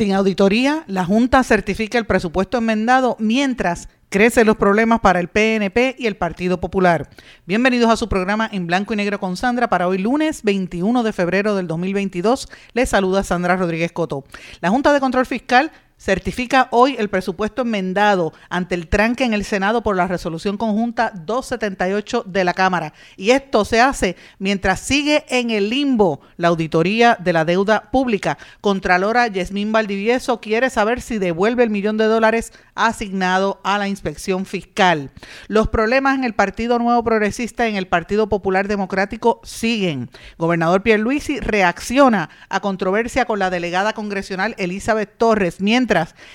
Sin auditoría, la Junta certifica el presupuesto enmendado mientras crecen los problemas para el PNP y el Partido Popular. Bienvenidos a su programa en blanco y negro con Sandra para hoy lunes 21 de febrero del 2022. Les saluda Sandra Rodríguez Coto. La Junta de Control Fiscal certifica hoy el presupuesto enmendado ante el tranque en el Senado por la resolución conjunta 278 de la Cámara. Y esto se hace mientras sigue en el limbo la auditoría de la deuda pública. Contralora Yasmín Valdivieso quiere saber si devuelve el millón de dólares asignado a la inspección fiscal. Los problemas en el Partido Nuevo Progresista y en el Partido Popular Democrático siguen. Gobernador Pierluisi reacciona a controversia con la delegada congresional Elizabeth Torres, mientras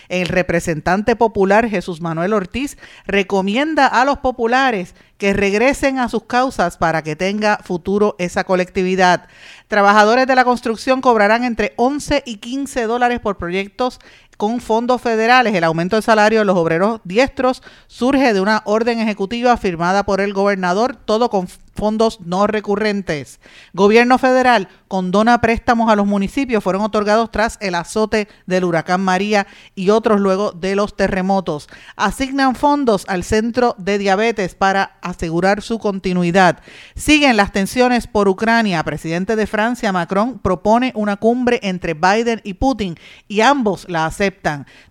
el representante popular Jesús Manuel Ortiz recomienda a los populares que regresen a sus causas para que tenga futuro esa colectividad. Trabajadores de la construcción cobrarán entre 11 y 15 dólares por proyectos con fondos federales. El aumento del salario de los obreros diestros surge de una orden ejecutiva firmada por el gobernador, todo con fondos no recurrentes. Gobierno federal condona préstamos a los municipios, fueron otorgados tras el azote del huracán María y otros luego de los terremotos. Asignan fondos al Centro de Diabetes para asegurar su continuidad. Siguen las tensiones por Ucrania. Presidente de Francia, Macron, propone una cumbre entre Biden y Putin y ambos la aceptan.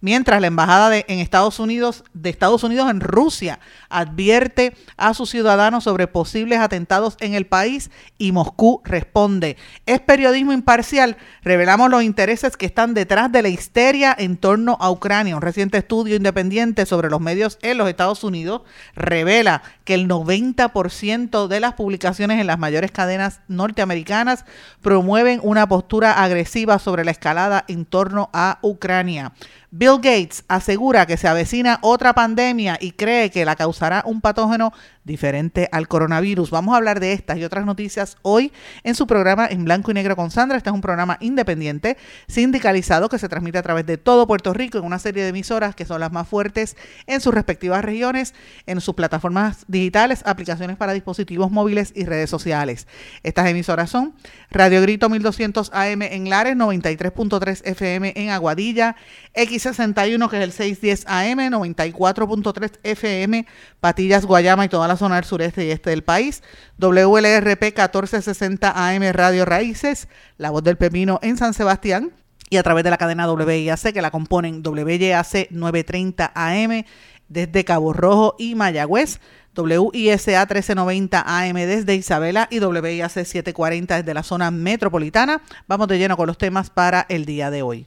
Mientras la embajada en Estados Unidos, de Estados Unidos en Rusia advierte a sus ciudadanos sobre posibles atentados en el país y Moscú responde. Es periodismo imparcial. Revelamos los intereses que están detrás de la histeria en torno a Ucrania. Un reciente estudio independiente sobre los medios en los Estados Unidos revela que el 90% de las publicaciones en las mayores cadenas norteamericanas promueven una postura agresiva sobre la escalada en torno a Ucrania. Now, Bill Gates asegura que se avecina otra pandemia y cree que la causará un patógeno diferente al coronavirus. Vamos a hablar de estas y otras noticias hoy en su programa en blanco y negro con Sandra. Este es un programa independiente, sindicalizado, que se transmite a través de todo Puerto Rico en una serie de emisoras que son las más fuertes en sus respectivas regiones, en sus plataformas digitales, aplicaciones para dispositivos móviles y redes sociales. Estas emisoras son Radio Grito 1200 AM en Lares, 93.3 FM en Aguadilla, X61 que es el 610 AM, 94.3 FM, Patillas, Guayama y toda la zona del sureste y este del país, WLRP 1460 AM Radio Raíces, La Voz del Pepino en San Sebastián, y a través de la cadena WIAC que la componen WYAC 930 AM desde Cabo Rojo y Mayagüez, WISA 1390 AM desde Isabela y WIAC 740 desde la zona metropolitana. Vamos de lleno con los temas para el día de hoy.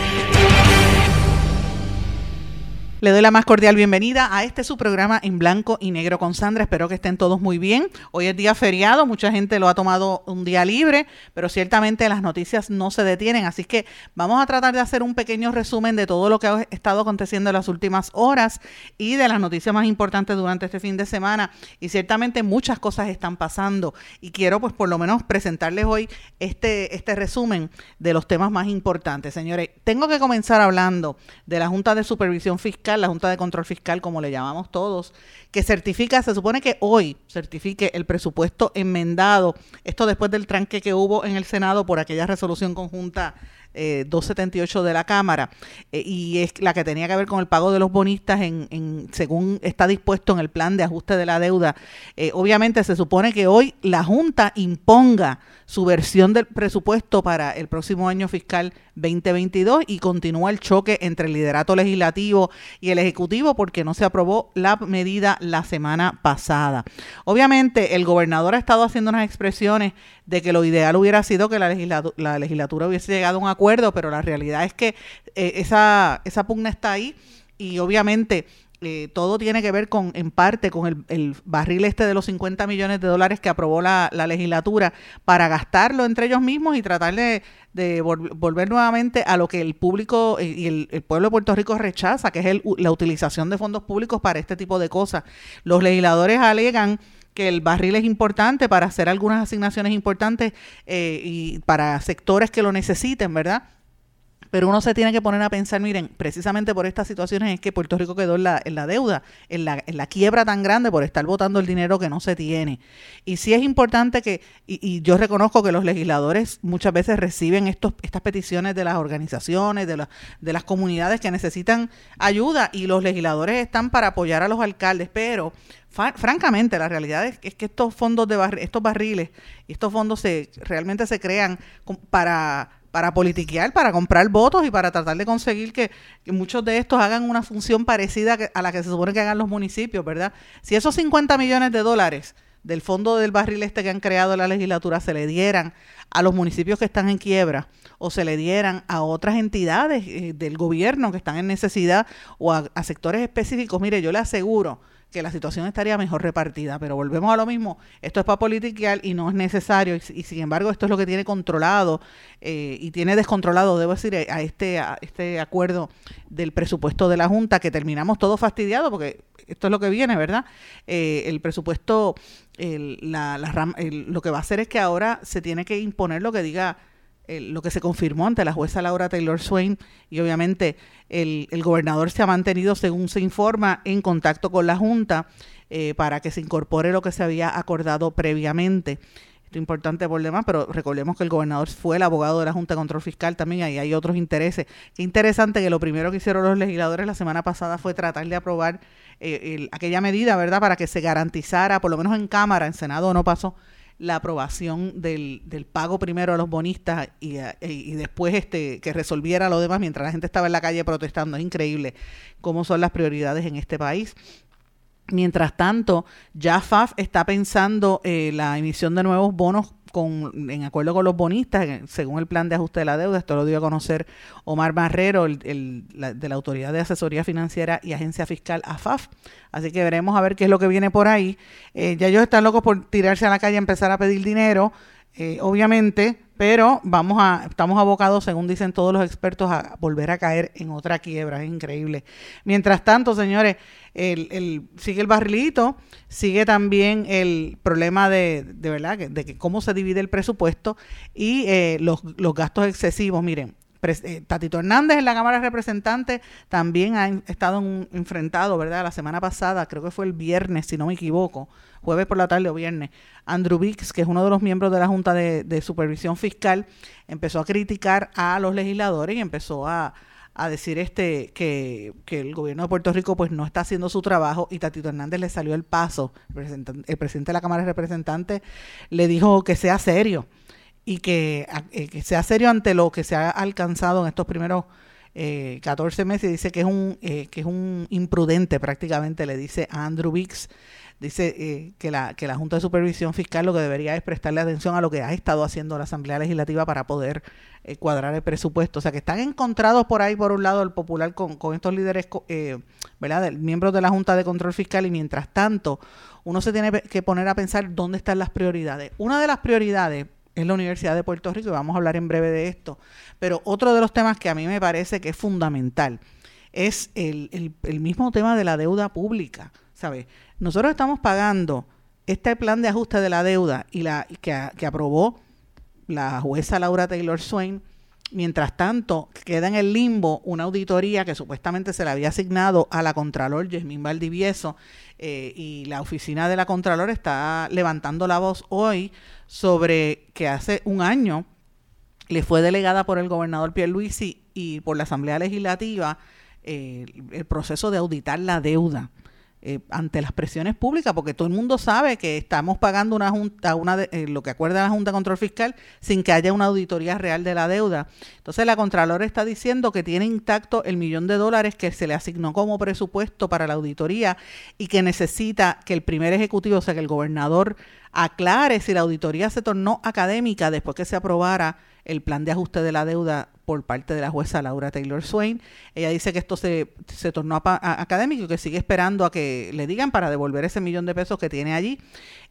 Le doy la más cordial bienvenida a este su programa en blanco y negro con Sandra. Espero que estén todos muy bien. Hoy es día feriado, mucha gente lo ha tomado un día libre, pero ciertamente las noticias no se detienen. Así que vamos a tratar de hacer un pequeño resumen de todo lo que ha estado aconteciendo en las últimas horas y de las noticias más importantes durante este fin de semana. Y ciertamente muchas cosas están pasando. Y quiero pues por lo menos presentarles hoy este, este resumen de los temas más importantes. Señores, tengo que comenzar hablando de la Junta de Supervisión Fiscal la Junta de Control Fiscal, como le llamamos todos, que certifica, se supone que hoy certifique el presupuesto enmendado, esto después del tranque que hubo en el Senado por aquella resolución conjunta 278 eh, de la Cámara, eh, y es la que tenía que ver con el pago de los bonistas en, según está dispuesto en el plan de ajuste de la deuda. Eh, obviamente se supone que hoy la Junta imponga su versión del presupuesto para el próximo año fiscal 2022 y continúa el choque entre el liderato legislativo y el ejecutivo porque no se aprobó la medida la semana pasada. Obviamente el gobernador ha estado haciendo unas expresiones de que lo ideal hubiera sido que la, la legislatura hubiese llegado a un acuerdo, pero la realidad es que eh, esa, esa pugna está ahí y obviamente eh, todo tiene que ver con, en parte, con el, barril este de los 50 millones de dólares que aprobó la, legislatura para gastarlo entre ellos mismos y tratar de, volver nuevamente a lo que el público eh, y el, pueblo de Puerto Rico rechaza, que es la utilización de fondos públicos para este tipo de cosas. Los legisladores alegan que el barril es importante para hacer algunas asignaciones importantes eh, y para sectores que lo necesiten, ¿verdad? Pero uno se tiene que poner a pensar, miren, precisamente por estas situaciones es que Puerto Rico quedó en la, en la deuda, en la, quiebra tan grande por estar votando el dinero que no se tiene. Y sí es importante que, y, yo reconozco que los legisladores muchas veces reciben estos, estas peticiones de las organizaciones, de, de las comunidades que necesitan ayuda y los legisladores están para apoyar a los alcaldes, pero francamente, la realidad es, que estos fondos de estos barriles estos fondos se realmente se crean para para politiquear, para comprar votos y para tratar de conseguir que, muchos de estos hagan una función parecida a la que se supone que hagan los municipios, ¿verdad? Si esos 50 millones de dólares del fondo del barril este que han creado la legislatura se le dieran a los municipios que están en quiebra o se le dieran a otras entidades eh, del gobierno que están en necesidad o a sectores específicos, mire, yo le aseguro que la situación estaría mejor repartida. Pero volvemos a lo mismo, esto es para politiquear y no es necesario. Y, sin embargo, esto es lo que tiene controlado eh, y tiene descontrolado, debo decir, a este, a este acuerdo del presupuesto de la Junta, que terminamos todo fastidiado, porque esto es lo que viene, ¿verdad? Eh, el presupuesto, la, la, lo que va a hacer es que ahora se tiene que imponer lo que diga lo que se confirmó ante la jueza Laura Taylor Swain y obviamente el, gobernador se ha mantenido, según se informa, en contacto con la Junta eh, para que se incorpore lo que se había acordado previamente. Esto es importante por demás, pero recordemos que el gobernador fue el abogado de la Junta de Control Fiscal también, ahí hay otros intereses. Qué interesante que lo primero que hicieron los legisladores la semana pasada fue tratar de aprobar eh, aquella medida, ¿verdad?, para que se garantizara, por lo menos en Cámara, en Senado no pasó, la aprobación del, del pago primero a los bonistas y, y, después este que resolviera lo demás mientras la gente estaba en la calle protestando. Es increíble cómo son las prioridades en este país. Mientras tanto, ya FAF está pensando eh, la emisión de nuevos bonos con, en acuerdo con los bonistas, según el plan de ajuste de la deuda, esto lo dio a conocer Omar Barrero, el, de la Autoridad de Asesoría Financiera y Agencia Fiscal AFAF. Así que veremos a ver qué es lo que viene por ahí. Eh, ya ellos están locos por tirarse a la calle y empezar a pedir dinero, eh, obviamente, pero vamos a, estamos abocados, según dicen todos los expertos, a volver a caer en otra quiebra. Es increíble. Mientras tanto, señores, el, sigue el barrilito, sigue también el problema de, de verdad, de que cómo se divide el presupuesto y eh, los, los gastos excesivos. Miren, Tatito Hernández en la Cámara de Representantes también ha estado enfrentado, ¿verdad? La semana pasada, creo que fue el viernes, si no me equivoco, jueves por la tarde o viernes. Andrew Bix, que es uno de los miembros de la Junta de, Supervisión Fiscal, empezó a criticar a los legisladores y empezó a, decir este que, el gobierno de Puerto Rico pues no está haciendo su trabajo y Tatito Hernández le salió el paso. el presidente de la Cámara de Representantes le dijo que sea serio y que, eh, que, sea serio ante lo que se ha alcanzado en estos primeros eh, 14 meses. Dice que es un eh, que es un imprudente prácticamente, le dice a Andrew Bix. Dice eh, que, la, que la Junta de Supervisión Fiscal lo que debería es prestarle atención a lo que ha estado haciendo la Asamblea Legislativa para poder cuadrar el presupuesto. O sea, que están encontrados por ahí, por un lado, el popular con, con estos líderes, ¿verdad?, miembros de la Junta de Control Fiscal y mientras tanto, uno se tiene que poner a pensar dónde están las prioridades. Una de las prioridades es la Universidad de Puerto Rico y vamos a hablar en breve de esto. Pero otro de los temas que a mí me parece que es fundamental es el, mismo tema de la deuda pública. ¿Sabes? Nosotros estamos pagando este plan de ajuste de la deuda y la que, que aprobó la jueza Laura Taylor Swain Mientras tanto, queda en el limbo una auditoría que supuestamente se le había asignado a la Contralor Yasmín Valdivieso eh, y la oficina de la Contralor está levantando la voz hoy sobre que hace un año le fue delegada por el gobernador Pierluisi y por la Asamblea Legislativa eh, el proceso de auditar la deuda. Eh, ante las presiones públicas, porque todo el mundo sabe que estamos pagando una junta, una eh, lo que acuerda la Junta de Control Fiscal, sin que haya una auditoría real de la deuda. Entonces la Contralora está diciendo que tiene intacto el millón de dólares que se le asignó como presupuesto para la auditoría y que necesita que el primer ejecutivo, o sea, que el gobernador aclare si la auditoría se tornó académica después que se aprobara el plan de ajuste de la deuda por parte de la jueza Laura Taylor Swain. Ella dice que esto se, se tornó académico y que sigue esperando a que le digan para devolver ese millón de pesos que tiene allí.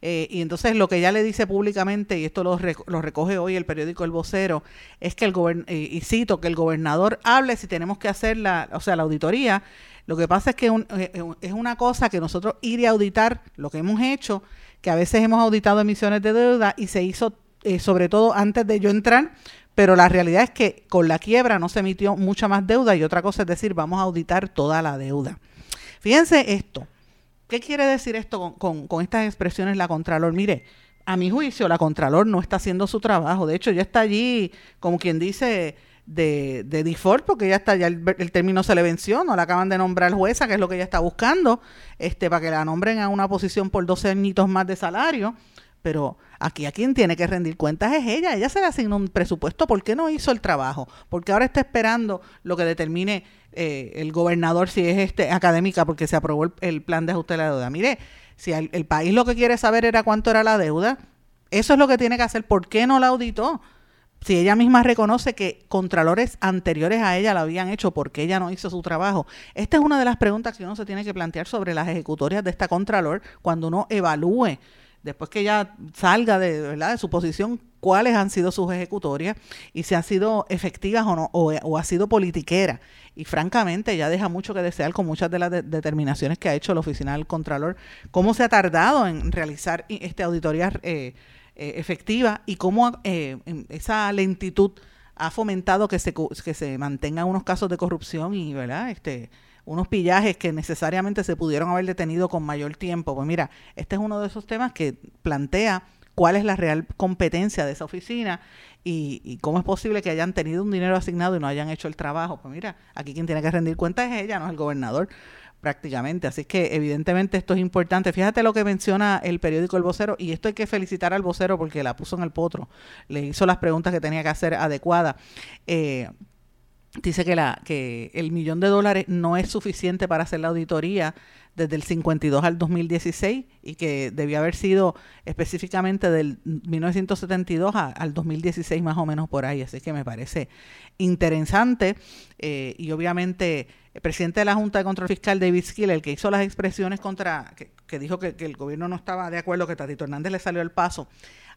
Eh, y entonces lo que ella le dice públicamente, y esto lo, lo recoge hoy el periódico El Vocero, es que el gobernador, eh, y cito, que el gobernador hable si tenemos que hacer la, o sea, la auditoría. Lo que pasa es que eh, es una cosa que nosotros ir y auditar lo que hemos hecho, que a veces hemos auditado emisiones de deuda y se hizo sobre todo antes de yo entrar, pero la realidad es que con la quiebra no se emitió mucha más deuda y otra cosa es decir, vamos a auditar toda la deuda. Fíjense esto. ¿Qué quiere decir esto con, estas expresiones la Contralor? Mire, a mi juicio la Contralor no está haciendo su trabajo. De hecho, ya está allí, como quien dice, de, de default, porque ya está, ya el, término se le venció, no la acaban de nombrar jueza, que es lo que ella está buscando, este, para que la nombren a una posición por 12 añitos más de salario. Pero aquí a quien tiene que rendir cuentas es ella. Ella se le asignó un presupuesto. ¿Por qué no hizo el trabajo? Porque ahora está esperando lo que determine eh, el gobernador si es este académica porque se aprobó el, plan de ajuste de la deuda. Mire, si el, país lo que quiere saber era cuánto era la deuda, eso es lo que tiene que hacer. ¿Por qué no la auditó? Si ella misma reconoce que contralores anteriores a ella la habían hecho, ¿por qué ella no hizo su trabajo? Esta es una de las preguntas que uno se tiene que plantear sobre las ejecutorias de esta contralor cuando uno evalúe después que ella salga de, ¿verdad? de su posición, cuáles han sido sus ejecutorias y si han sido efectivas o no, o, ha sido politiquera. Y francamente ya deja mucho que desear con muchas de las determinaciones que ha hecho la oficina del Contralor, cómo se ha tardado en realizar esta auditoría eh, eh, efectiva y cómo eh, esa lentitud ha fomentado que se, que se mantengan unos casos de corrupción y, ¿verdad? Este, unos pillajes que necesariamente se pudieron haber detenido con mayor tiempo. Pues mira, este es uno de esos temas que plantea cuál es la real competencia de esa oficina y, cómo es posible que hayan tenido un dinero asignado y no hayan hecho el trabajo. Pues mira, aquí quien tiene que rendir cuenta es ella, no es el gobernador prácticamente. Así que evidentemente esto es importante. Fíjate lo que menciona el periódico El Vocero y esto hay que felicitar al vocero porque la puso en el potro, le hizo las preguntas que tenía que hacer adecuadas. Eh, dice que, la, que el millón de dólares no es suficiente para hacer la auditoría desde el 52 al 2016 y que debía haber sido específicamente del 1972 al 2016 más o menos por ahí. Así que me parece interesante eh, y obviamente el presidente de la Junta de Control Fiscal, David Skill, el que hizo las expresiones contra, que, dijo que, el gobierno no estaba de acuerdo, que Tatito Hernández le salió el paso,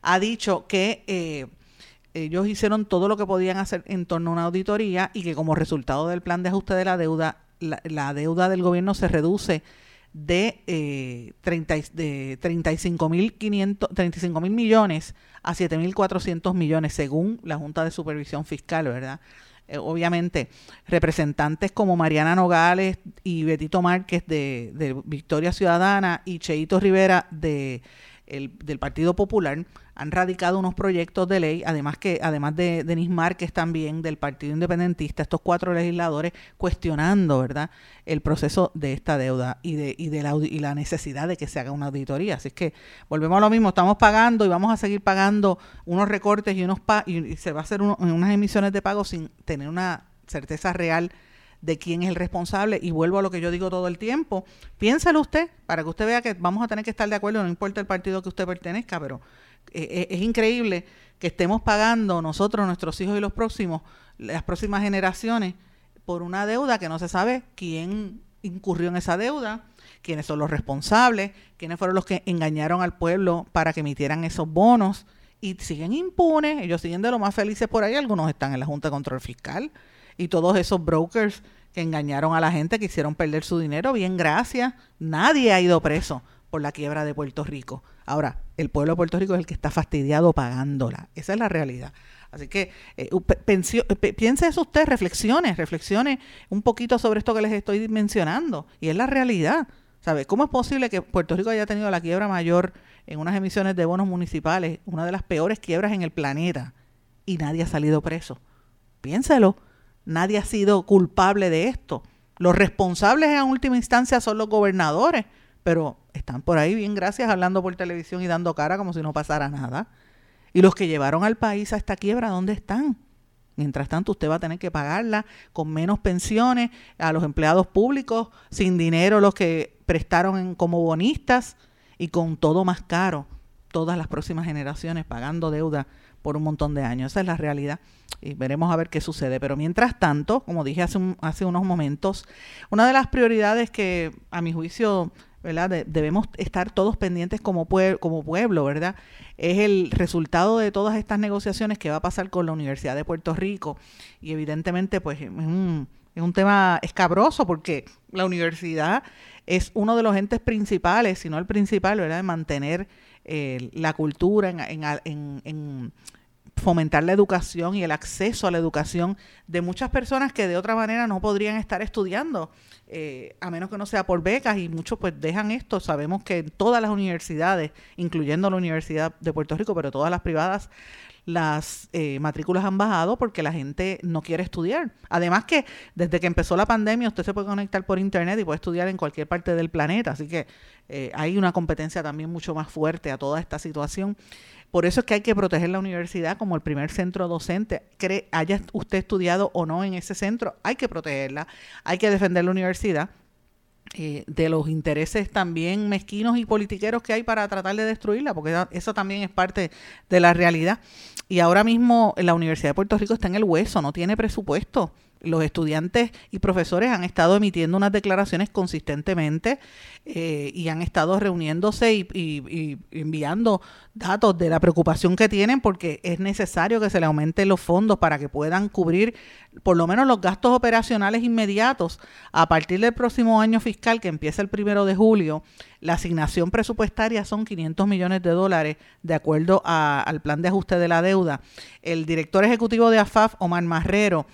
ha dicho que... Eh, ellos hicieron todo lo que podían hacer en torno a una auditoría y que como resultado del plan de ajuste de la deuda, la, deuda del gobierno se reduce de, eh, 30, de 35 mil millones a 7 mil 400 millones, según la Junta de Supervisión Fiscal, ¿verdad? Eh, obviamente, representantes como Mariana Nogales y Betito Márquez de, de Victoria Ciudadana y Cheito Rivera de el, del Partido Popular han radicado unos proyectos de ley, además que además de Denis Márquez también del Partido Independentista, estos cuatro legisladores cuestionando, ¿verdad?, el proceso de esta deuda y de y de la y la necesidad de que se haga una auditoría. Así que volvemos a lo mismo, estamos pagando y vamos a seguir pagando unos recortes y unos pa y, se va a hacer unas emisiones de pago sin tener una certeza real de quién es el responsable y vuelvo a lo que yo digo todo el tiempo, piénselo usted para que usted vea que vamos a tener que estar de acuerdo, no importa el partido que usted pertenezca, pero eh, eh, es increíble que estemos pagando nosotros, nuestros hijos y los próximos, las próximas generaciones, por una deuda que no se sabe quién incurrió en esa deuda, quiénes son los responsables, quiénes fueron los que engañaron al pueblo para que emitieran esos bonos y siguen impunes, ellos siguen de lo más felices por ahí, algunos están en la Junta de Control Fiscal y todos esos brokers que engañaron a la gente, que hicieron perder su dinero, bien gracias, nadie ha ido preso por la quiebra de Puerto Rico. Ahora, el pueblo de Puerto Rico es el que está fastidiado pagándola. Esa es la realidad. Así que eh, piense eso usted, reflexione, reflexione un poquito sobre esto que les estoy mencionando. Y es la realidad. ¿Sabe? ¿Cómo es posible que Puerto Rico haya tenido la quiebra mayor en unas emisiones de bonos municipales, una de las peores quiebras en el planeta, y nadie ha salido preso? Piénselo. Nadie ha sido culpable de esto. Los responsables en última instancia son los gobernadores, pero están por ahí bien gracias hablando por televisión y dando cara como si no pasara nada. Y los que llevaron al país a esta quiebra, ¿dónde están? Mientras tanto, usted va a tener que pagarla con menos pensiones a los empleados públicos, sin dinero los que prestaron como bonistas y con todo más caro, todas las próximas generaciones pagando deuda por un montón de años. Esa es la realidad y veremos a ver qué sucede. Pero mientras tanto, como dije hace, hace unos momentos, una de las prioridades que a mi juicio ¿verdad? debemos estar todos pendientes como, pueblo, ¿verdad? Es el resultado de todas estas negociaciones que va a pasar con la Universidad de Puerto Rico. Y evidentemente, pues, es un, es un tema escabroso porque la universidad es uno de los entes principales, si no el principal, ¿verdad?, de mantener eh, la cultura en, en, en, fomentar la educación y el acceso a la educación de muchas personas que de otra manera no podrían estar estudiando, eh, a menos que no sea por becas y muchos pues dejan esto. Sabemos que en todas las universidades, incluyendo la Universidad de Puerto Rico, pero todas las privadas, las eh, matrículas han bajado porque la gente no quiere estudiar. Además que desde que empezó la pandemia usted se puede conectar por internet y puede estudiar en cualquier parte del planeta, así que eh, hay una competencia también mucho más fuerte a toda esta situación. Por eso es que hay que proteger la universidad como el primer centro docente. haya usted estudiado o no en ese centro, hay que protegerla, hay que defender la universidad eh, de los intereses también mezquinos y politiqueros que hay para tratar de destruirla, porque eso también es parte de la realidad. Y ahora mismo la Universidad de Puerto Rico está en el hueso, no tiene presupuesto los estudiantes y profesores han estado emitiendo unas declaraciones consistentemente eh, y han estado reuniéndose y, enviando datos de la preocupación que tienen porque es necesario que se le aumenten los fondos para que puedan cubrir por lo menos los gastos operacionales inmediatos a partir del próximo año fiscal que empieza el primero de julio. La asignación presupuestaria son 500 millones de dólares de acuerdo al plan de ajuste de la deuda. El director ejecutivo de AFAF, Omar Marrero,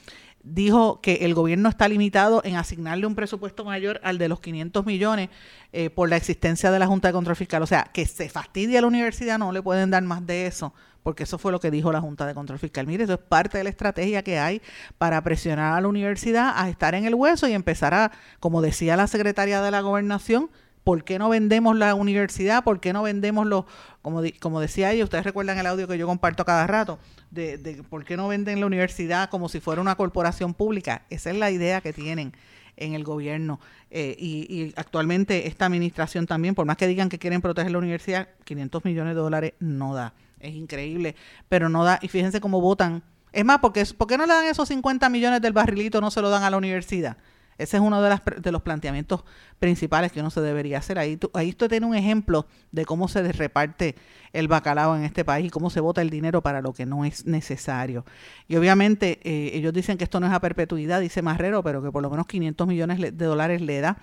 dijo que el gobierno está limitado en asignarle un presupuesto mayor al de los 500 millones eh, por la existencia de la Junta de Control Fiscal. O sea, que se fastidia a la universidad, no le pueden dar más de eso, porque eso fue lo que dijo la Junta de Control Fiscal. Mire, eso es parte de la estrategia que hay para presionar a la universidad a estar en el hueso y empezar a, como decía la secretaria de la gobernación, ¿Por qué no vendemos la universidad? ¿Por qué no vendemos los, como, como decía ella, ustedes recuerdan el audio que yo comparto cada rato, de, de por qué no venden la universidad como si fuera una corporación pública? Esa es la idea que tienen en el gobierno. Eh, y, actualmente esta administración también, por más que digan que quieren proteger la universidad, 500 millones de dólares no da. Es increíble, pero no da. Y fíjense cómo votan. Es más, porque, ¿por qué no le dan esos 50 millones del barrilito, no se lo dan a la universidad? Ese es uno de, las, de los planteamientos principales que uno se debería hacer. Ahí, ahí usted tiene un ejemplo de cómo se reparte el bacalao en este país y cómo se vota el dinero para lo que no es necesario. Y obviamente eh, ellos dicen que esto no es a perpetuidad, dice Marrero, pero que por lo menos 500 millones de dólares le da.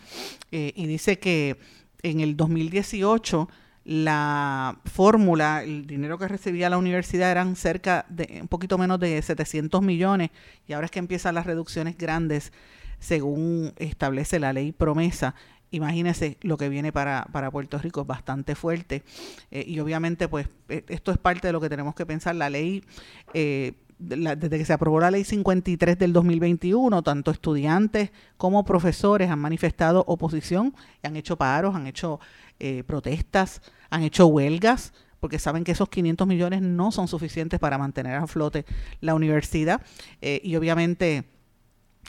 Eh, y dice que en el 2018 la fórmula, el dinero que recibía la universidad eran cerca de un poquito menos de 700 millones y ahora es que empiezan las reducciones grandes según establece la ley promesa. Imagínense lo que viene para, para Puerto Rico, es bastante fuerte. Eh, y obviamente, pues, e, esto es parte de lo que tenemos que pensar. La ley, eh, desde que se aprobó la ley 53 del 2021, tanto estudiantes como profesores han manifestado oposición, han hecho paros, han hecho eh, protestas, han hecho huelgas porque saben que esos 500 millones no son suficientes para mantener a flote la universidad. y obviamente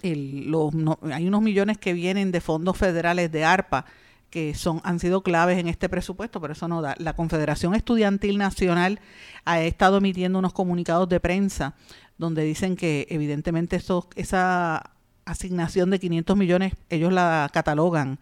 los, hay unos millones que vienen de fondos federales de ARPA que son han sido claves en este presupuesto, pero eso no da. La Confederación Estudiantil Nacional ha estado emitiendo unos comunicados de prensa donde dicen que evidentemente eso, esa asignación de 500 millones ellos la catalogan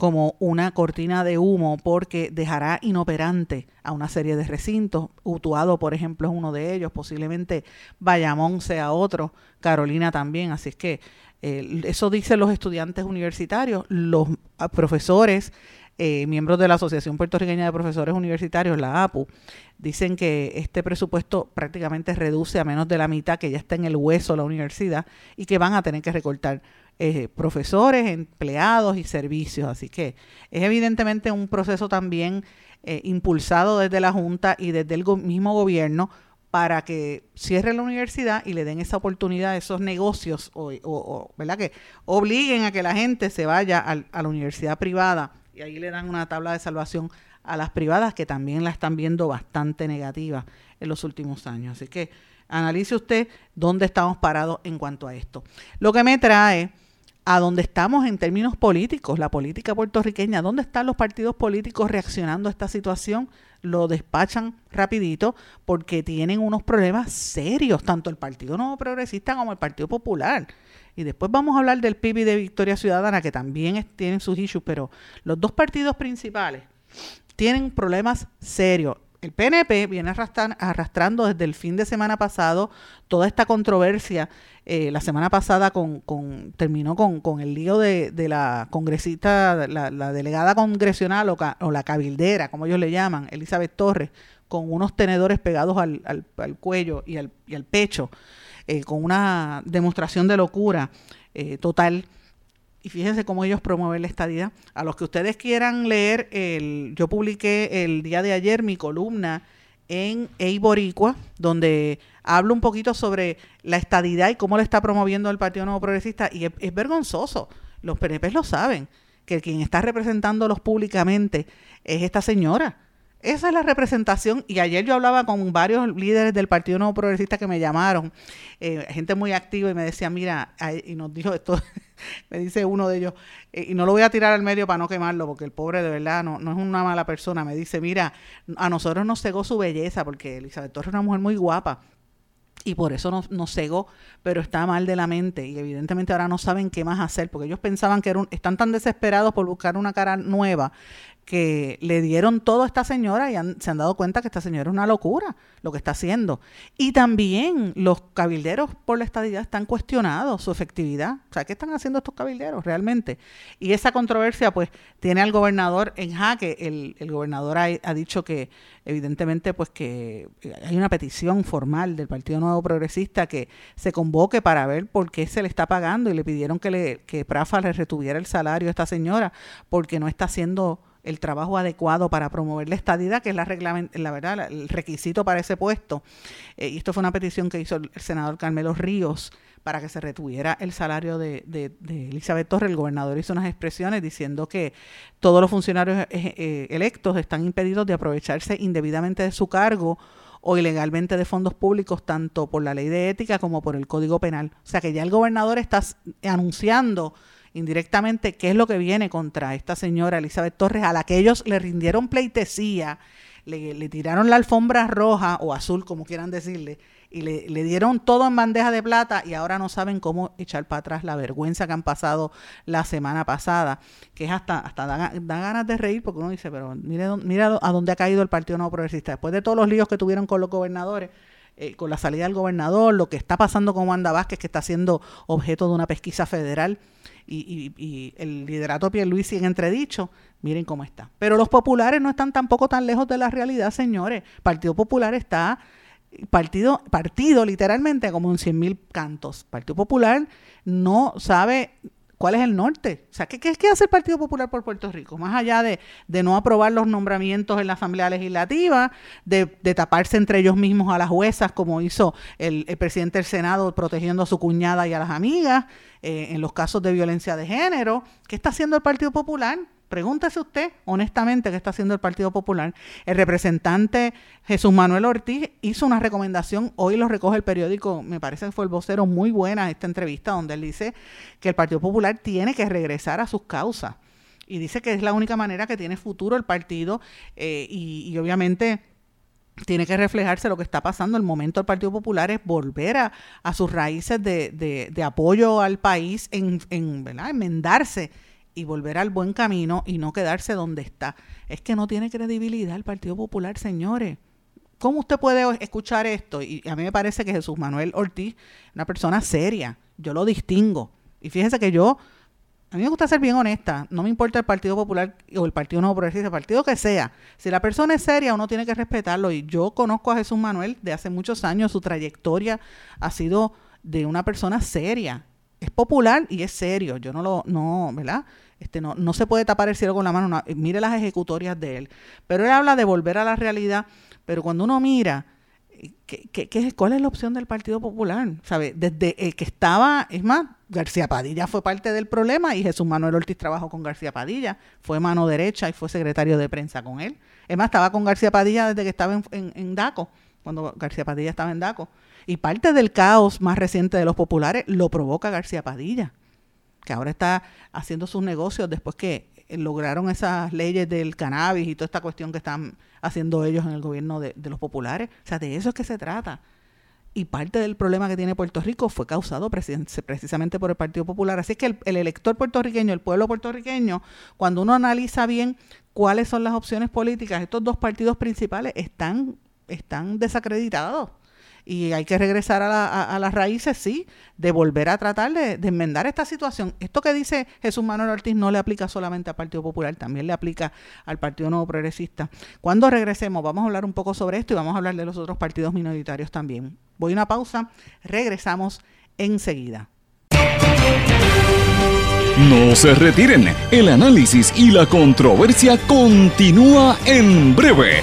como una cortina de humo porque dejará inoperante a una serie de recintos. Utuado, por ejemplo, es uno de ellos, posiblemente Bayamón sea otro, Carolina también. Así es que eh, eso dicen los estudiantes universitarios, los profesores, eh, miembros de la Asociación Puertorriqueña de Profesores Universitarios, la APU, dicen que este presupuesto prácticamente reduce a menos de la mitad, que ya está en el hueso la universidad y que van a tener que recortar eh, profesores, empleados y servicios. Así que es evidentemente un proceso también eh, impulsado desde la Junta y desde el mismo gobierno para que cierre la universidad y le den esa oportunidad a esos negocios o, ¿verdad? que obliguen a que la gente se vaya a la universidad privada y ahí le dan una tabla de salvación a las privadas que también la están viendo bastante negativa en los últimos años. Así que analice usted dónde estamos parados en cuanto a esto. Lo que me trae a donde estamos en términos políticos, la política puertorriqueña, dónde están los partidos políticos reaccionando a esta situación, lo despachan rapidito porque tienen unos problemas serios, tanto el Partido Nuevo Progresista como el Partido Popular. Y después vamos a hablar del PIB de Victoria Ciudadana, que también tienen sus issues, pero los dos partidos principales tienen problemas serios el PNP viene arrastrando desde el fin de semana pasado toda esta controversia. Eh, la semana pasada con, terminó con, el lío de, la congresista, la, delegada congresional o, la cabildera, como ellos le llaman, Elizabeth Torres, con unos tenedores pegados al, cuello y al, pecho, eh, con una demostración de locura eh, total y fíjense cómo ellos promueven la estadía. A los que ustedes quieran leer, el, yo publiqué el día de ayer mi columna en Eiboricua, donde hablo un poquito sobre la estadidad y cómo lo está promoviendo el Partido Nuevo Progresista. Y es, vergonzoso, los PNP lo saben, que quien está representándolos públicamente es esta señora. Esa es la representación. Y ayer yo hablaba con varios líderes del Partido Nuevo Progresista que me llamaron, eh, gente muy activa, y me decía, mira, y nos dijo esto, me dice uno de ellos, eh, y no lo voy a tirar al medio para no quemarlo, porque el pobre de verdad no, no es una mala persona, me dice, mira, a nosotros nos cegó su belleza, porque Elizabeth Torres es una mujer muy guapa, y por eso nos, nos, cegó, pero está mal de la mente y evidentemente ahora no saben qué más hacer porque ellos pensaban que están tan desesperados por buscar una cara nueva que le dieron todo a esta señora y se han dado cuenta que esta señora es una locura lo que está haciendo. Y también los cabilderos por la estadidad están cuestionados su efectividad. O sea, ¿qué están haciendo estos cabilderos realmente? Y esa controversia pues tiene al gobernador en jaque. El, el gobernador ha, ha, dicho que evidentemente pues que hay una petición formal del Partido Nuevo Progresista que se convoque para ver por qué se le está pagando y le pidieron que, le, que Prafa le retuviera el salario a esta señora porque no está haciendo el trabajo adecuado para promover la estadidad, que es la, la verdad, el requisito para ese puesto. Eh, y esto fue una petición que hizo el senador Carmelo Ríos para que se retuviera el salario de, de, Elizabeth Torres. El gobernador hizo unas expresiones diciendo que todos los funcionarios eh, eh, electos están impedidos de aprovecharse indebidamente de su cargo o ilegalmente de fondos públicos, tanto por la ley de ética como por el Código Penal. O sea que ya el gobernador está anunciando indirectamente qué es lo que viene contra esta señora Elizabeth Torres, a la que ellos le rindieron pleitesía, le, tiraron la alfombra roja o azul, como quieran decirle, y le, dieron todo en bandeja de plata y ahora no saben cómo echar para atrás la vergüenza que han pasado la semana pasada, que es hasta, hasta da, ganas de reír porque uno dice, pero mire, mira a dónde ha caído el Partido Nuevo Progresista. Después de todos los líos que tuvieron con los gobernadores, eh, con la salida del gobernador, lo que está pasando con Wanda Vázquez, que está siendo objeto de una pesquisa federal, y, y, el liderato Pierluisi en entredicho, miren cómo está. Pero los populares no están tampoco tan lejos de la realidad, señores. Partido Popular está partido, partido literalmente como en 100 mil cantos. Partido Popular no sabe cuál es el norte. O sea, ¿qué, qué, hace el Partido Popular por Puerto Rico? Más allá de, no aprobar los nombramientos en la Asamblea Legislativa, de, taparse entre ellos mismos a las juezas, como hizo el, el presidente del Senado protegiendo a su cuñada y a las amigas, eh, en los casos de violencia de género. ¿Qué está haciendo el Partido Popular? Pregúntese usted, honestamente, qué está haciendo el Partido Popular. El representante Jesús Manuel Ortiz hizo una recomendación, hoy lo recoge el periódico, me parece que fue el vocero, muy buena esta entrevista, donde él dice que el Partido Popular tiene que regresar a sus causas. Y dice que es la única manera que tiene futuro el partido eh, y obviamente tiene que reflejarse lo que está pasando. El momento del Partido Popular es volver a, sus raíces de, apoyo al país, en, en enmendarse y volver al buen camino y no quedarse donde está. Es que no tiene credibilidad el Partido Popular, señores. ¿Cómo usted puede escuchar esto? Y a mí me parece que Jesús Manuel Ortiz, una persona seria, yo lo distingo. Y fíjese que yo a mí me gusta ser bien honesta. No me importa el Partido Popular o el Partido Nuevo Progresista, el partido que sea. Si la persona es seria, uno tiene que respetarlo. Y yo conozco a Jesús Manuel de hace muchos años. Su trayectoria ha sido de una persona seria. Es popular y es serio. Yo no lo, no, ¿verdad? Este, no, no se puede tapar el cielo con la mano. mire las ejecutorias de él. Pero él habla de volver a la realidad. Pero cuando uno mira ¿Qué, cuál es la opción del Partido Popular? ¿Sabe? Desde el que estaba, es más, García Padilla fue parte del problema y Jesús Manuel Ortiz trabajó con García Padilla, fue mano derecha y fue secretario de prensa con él. Es más, estaba con García Padilla desde que estaba en, DACO, cuando García Padilla estaba en DACO. Y parte del caos más reciente de los populares lo provoca García Padilla. que ahora está haciendo sus negocios después que lograron esas leyes del cannabis y toda esta cuestión que están haciendo ellos en el gobierno de, los populares. O sea, de eso es que se trata. Y parte del problema que tiene Puerto Rico fue causado precisamente por el Partido Popular. Así que el, el, elector puertorriqueño, el pueblo puertorriqueño, cuando uno analiza bien cuáles son las opciones políticas, estos dos partidos principales están, están desacreditados y hay que regresar a, las raíces, sí, de volver a tratar de, enmendar esta situación. Esto que dice Jesús Manuel Ortiz no le aplica solamente al Partido Popular, también le aplica al Partido Nuevo Progresista. Cuando regresemos, vamos a hablar un poco sobre esto y vamos a hablar de los otros partidos minoritarios también. Voy a una pausa, regresamos enseguida. No se retiren, el análisis y la controversia continúa en breve,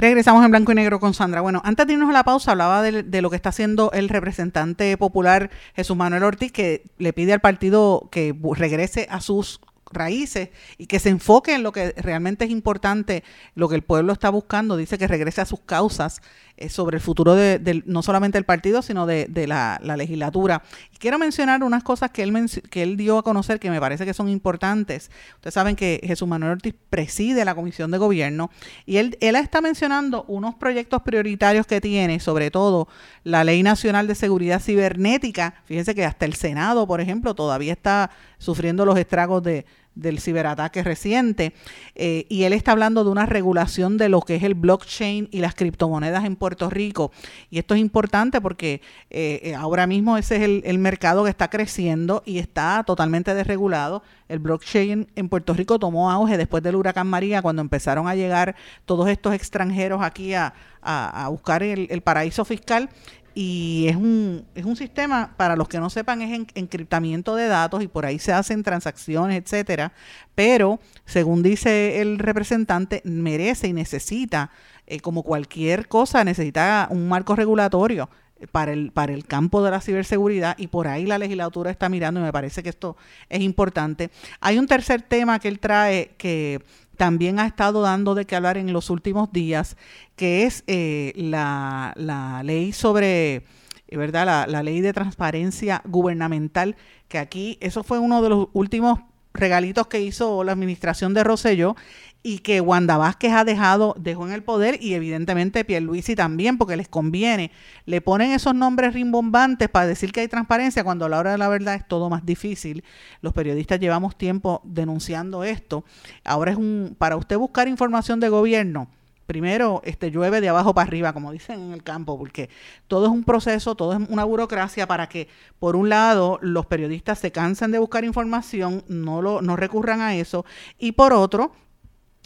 Regresamos en blanco y negro con Sandra. Bueno, antes de irnos a la pausa, hablaba de, lo que está haciendo el representante popular Jesús Manuel Ortiz, que le pide al partido que regrese a sus raíces y que se enfoque en lo que realmente es importante, lo que el pueblo está buscando, dice que regrese a sus causas sobre el futuro de, no solamente del partido, sino de, la, legislatura. Y quiero mencionar unas cosas que él, que él dio a conocer que me parece que son importantes. Ustedes saben que Jesús Manuel Ortiz preside la Comisión de Gobierno y él, él está mencionando unos proyectos prioritarios que tiene, sobre todo la Ley Nacional de Seguridad Cibernética. Fíjense que hasta el Senado, por ejemplo, todavía está sufriendo los estragos de, del ciberataque reciente. Eh, y él está hablando de una regulación de lo que es el blockchain y las criptomonedas en Puerto Rico. Y esto es importante porque eh, eh, ahora mismo ese es el, mercado que está creciendo y está totalmente desregulado. El blockchain en Puerto Rico tomó auge después del huracán María, cuando empezaron a llegar todos estos extranjeros aquí a, a, buscar el, el paraíso fiscal y es un, es un sistema, para los que no sepan, es encriptamiento de datos y por ahí se hacen transacciones, etcétera, pero según dice el representante, merece y necesita, eh, como cualquier cosa, necesita un marco regulatorio para el, para el campo de la ciberseguridad y por ahí la legislatura está mirando y me parece que esto es importante. Hay un tercer tema que él trae que también ha estado dando de qué hablar en los últimos días, que es eh, la, la, ley sobre, ¿verdad? La, la ley de transparencia gubernamental, que aquí eso fue uno de los últimos regalitos que hizo la administración de Rosselló y que Wanda Vázquez ha dejado, dejó en el poder y evidentemente Pierluisi también porque les conviene. Le ponen esos nombres rimbombantes para decir que hay transparencia cuando a la hora de la verdad es todo más difícil. Los periodistas llevamos tiempo denunciando esto. Ahora es un, para usted buscar información de gobierno, primero este llueve de abajo para arriba, como dicen en el campo, porque todo es un proceso, todo es una burocracia para que, por un lado, los periodistas se cansen de buscar información, no, lo, no recurran a eso, y por otro,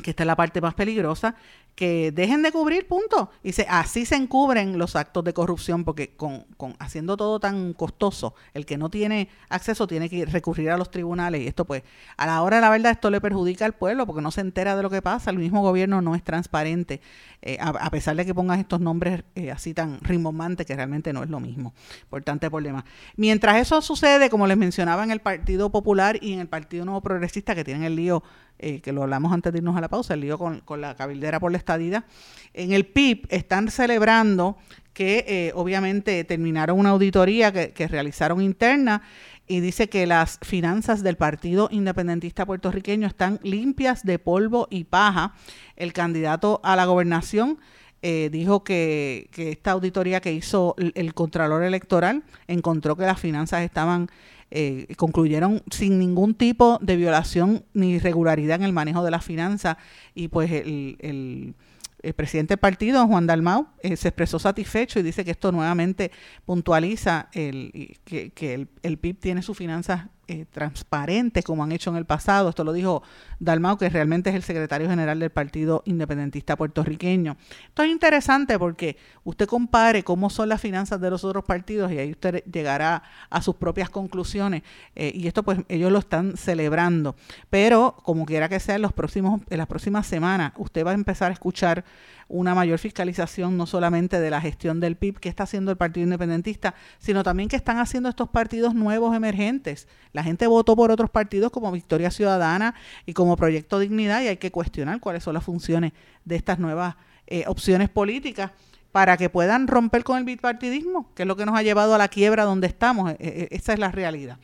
que esta es la parte más peligrosa, que dejen de cubrir, punto. Y se, así se encubren los actos de corrupción, porque con, con, haciendo todo tan costoso, el que no tiene acceso tiene que recurrir a los tribunales. Y esto, pues, a la hora de la verdad, esto le perjudica al pueblo, porque no se entera de lo que pasa. El mismo gobierno no es transparente, eh, a, pesar de que pongas estos nombres eh, así tan rimbombantes, que realmente no es lo mismo. Importante problema. Mientras eso sucede, como les mencionaba en el Partido Popular y en el Partido Nuevo Progresista, que tienen el lío eh, que lo hablamos antes de irnos a la pausa, el lío con, la cabildera por la estadía. En el PIB están celebrando que eh, obviamente terminaron una auditoría que, que, realizaron interna y dice que las finanzas del Partido Independentista puertorriqueño están limpias de polvo y paja. El candidato a la gobernación eh, dijo que, que, esta auditoría que hizo el Contralor Electoral encontró que las finanzas estaban eh, concluyeron sin ningún tipo de violación ni irregularidad en el manejo de las finanzas. Y pues el, el, presidente del partido, Juan Dalmau, eh, se expresó satisfecho y dice que esto nuevamente puntualiza el, que, que el, el PIB tiene sus finanzas eh, transparentes como han hecho en el pasado. Esto lo dijo Dalmau, que realmente es el secretario general del Partido Independentista puertorriqueño. Esto es interesante porque usted compare cómo son las finanzas de los otros partidos y ahí usted llegará a sus propias conclusiones. Eh, y esto pues ellos lo están celebrando. Pero como quiera que sea, en, los próximos, en las próximas semanas usted va a empezar a escuchar una mayor fiscalización no solamente de la gestión del PIB que está haciendo el Partido Independentista, sino también que están haciendo estos partidos nuevos emergentes. La gente votó por otros partidos como Victoria Ciudadana y como Proyecto Dignidad y hay que cuestionar cuáles son las funciones de estas nuevas eh, opciones políticas para que puedan romper con el bipartidismo, que es lo que nos ha llevado a la quiebra donde estamos. E, e, esa es la realidad.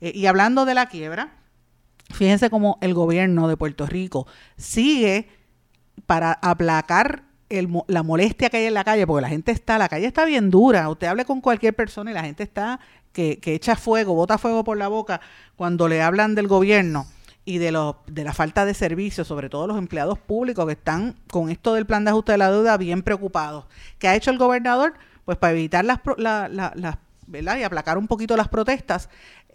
Eh, y hablando de la quiebra, fíjense cómo el gobierno de Puerto Rico sigue para aplacar la molestia que hay en la calle, porque la gente está, la calle está bien dura. Usted hable con cualquier persona y la gente está que, que echa fuego, bota fuego por la boca cuando le hablan del gobierno y de, los, de la falta de servicios, sobre todo los empleados públicos que están con esto del plan de ajuste de la deuda bien preocupados. ¿Qué ha hecho el gobernador? Pues para evitar las, la, y aplacar un poquito las protestas,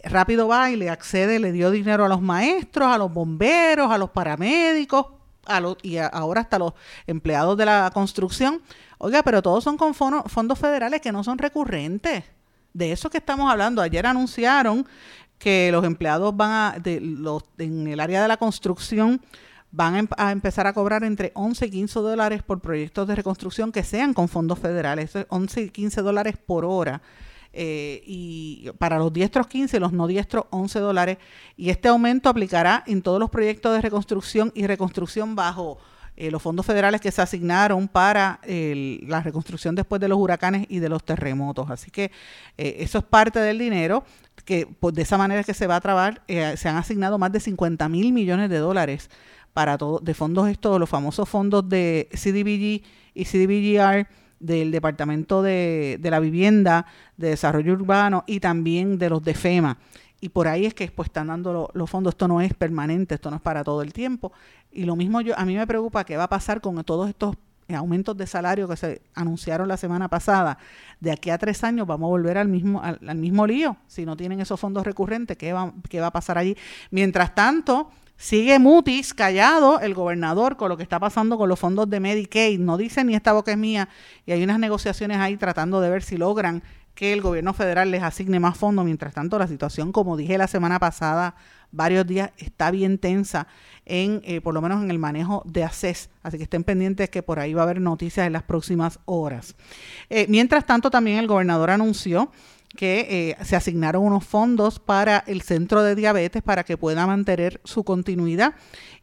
rápido va y le accede, le dio dinero a los maestros, a los bomberos, a los paramédicos, a los, y ahora hasta los empleados de la construcción. Oiga, pero todos son con fondos federales que no son recurrentes. De eso que estamos hablando. Ayer anunciaron que los empleados van a, en el área de la construcción van a, em, empezar a cobrar entre 11 y 15 dólares por proyectos de reconstrucción que sean con fondos federales, 11 y 15 dólares por hora. Eh, y para los diestros 15, los no diestros 11 dólares. Y este aumento aplicará en todos los proyectos de reconstrucción y reconstrucción bajo eh, los fondos federales que se asignaron para la reconstrucción después de los huracanes y de los terremotos. Así que eh, eso es parte del dinero que pues, de esa manera que se va a trabar, eh, se han asignado más de 50 mil millones de dólares para todo, de fondos estos, los famosos fondos de CDBG y CDBGR del Departamento de, la Vivienda, de Desarrollo Urbano y también de los de FEMA. Y por ahí es que pues, están dando los fondos. Esto no es permanente, esto no es para todo el tiempo. Y lo mismo yo, a mí me preocupa qué va a pasar con todos estos aumentos de salario que se anunciaron la semana pasada, de aquí a tres años vamos a volver al mismo, al, mismo lío. Si no tienen esos fondos recurrentes, ¿qué va, ¿qué va a pasar allí? Mientras tanto, sigue Mutis callado, el gobernador, con lo que está pasando con los fondos de Medicaid. No dice ni esta boca es mía. Y hay unas negociaciones ahí tratando de ver si logran que el gobierno federal les asigne más fondos. Mientras tanto, la situación, como dije la semana pasada, varios días, está bien tensa en, eh, por lo menos en el manejo de ACES. Así que estén pendientes que por ahí va a haber noticias en las próximas horas. Eh, mientras tanto, también el gobernador anunció que eh, se asignaron unos fondos para el centro de diabetes para que pueda mantener su continuidad.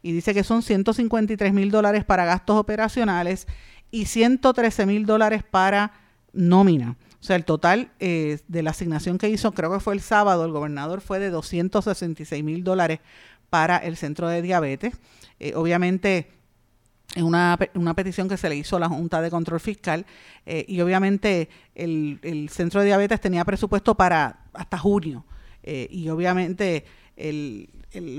Y dice que son 153 mil dólares para gastos operacionales y 113 mil dólares para nómina. O sea, el total de la asignación que hizo, creo que fue el sábado, el gobernador fue de 266 mil dólares para el centro de diabetes. Eh, obviamente, es una, una, petición que se le hizo a la Junta de Control Fiscal eh, y obviamente el, centro de diabetes tenía presupuesto para hasta junio eh, y obviamente el,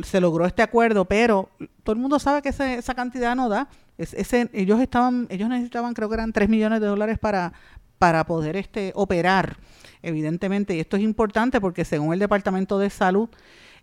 se logró este acuerdo, pero todo el mundo sabe que esa cantidad no da. ese, ellos estaban, ellos necesitaban, creo que eran 3 millones de dólares para, para poder este, operar, evidentemente, y esto es importante porque según el Departamento de Salud,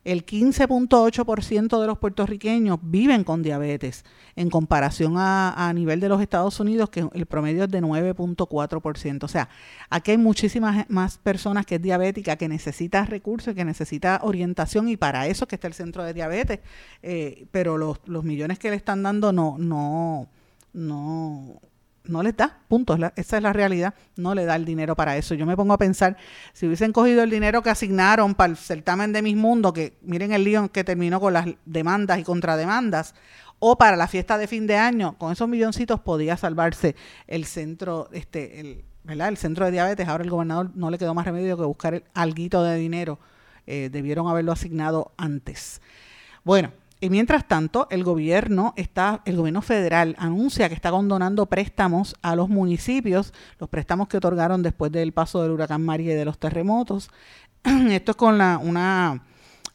el 15.8% de los puertorriqueños viven con diabetes, en comparación a, nivel de los Estados Unidos, que el promedio es de 9.4%. O sea, aquí hay muchísimas más personas que es diabética, que necesita recursos, que necesita orientación, y para eso que está el centro de diabetes. Eh, pero los, los millones que le están dando no, no, no no les da, punto, esa es la realidad, no le da el dinero para eso. Yo me pongo a pensar, si hubiesen cogido el dinero que asignaron para el certamen de Mis Mundo, que miren el lío que terminó con las demandas y contrademandas, o para la fiesta de fin de año, con esos milloncitos podía salvarse el centro, este, el, ¿verdad? El centro de diabetes. Ahora el gobernador no le quedó más remedio que buscar el alguito de dinero. Eh, debieron haberlo asignado antes. Bueno, y mientras tanto, el gobierno está, el gobierno federal anuncia que está condonando préstamos a los municipios, los préstamos que otorgaron después del paso del huracán María y de los terremotos. Esto es con la, una,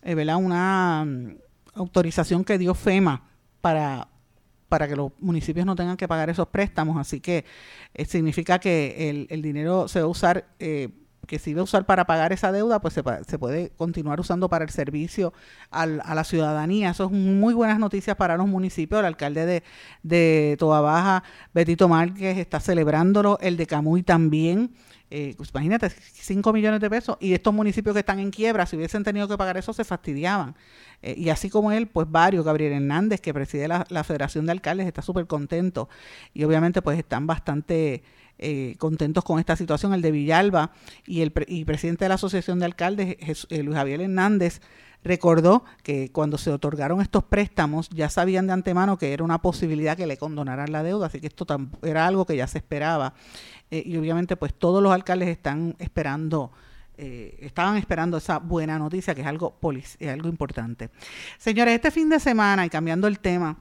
eh, una mm, autorización que dio FEMA para, para que los municipios no tengan que pagar esos préstamos. Así que eh, significa que el, el, dinero se va a usar eh, que se iba a usar para pagar esa deuda, pues se, puede continuar usando para el servicio al, a la ciudadanía. Eso es muy buenas noticias para los municipios. El alcalde de, de Toa Baja, Betito Márquez, está celebrándolo, el de Camuy también. Eh, pues imagínate, 5 millones de pesos. Y estos municipios que están en quiebra, si hubiesen tenido que pagar eso, se fastidiaban. Eh, y así como él, pues varios, Gabriel Hernández, que preside la, la Federación de Alcaldes, está súper contento. Y obviamente pues están bastante eh, contentos con esta situación. El de Villalba y el presidente de la Asociación de Alcaldes, eh, Luis Javier Hernández, recordó que cuando se otorgaron estos préstamos ya sabían de antemano que era una posibilidad que le condonaran la deuda, así que esto era algo que ya se esperaba. Eh, y obviamente pues todos los alcaldes están esperando estaban esperando esa buena noticia, que es algo, algo importante. Señores, este fin de semana, y cambiando el tema,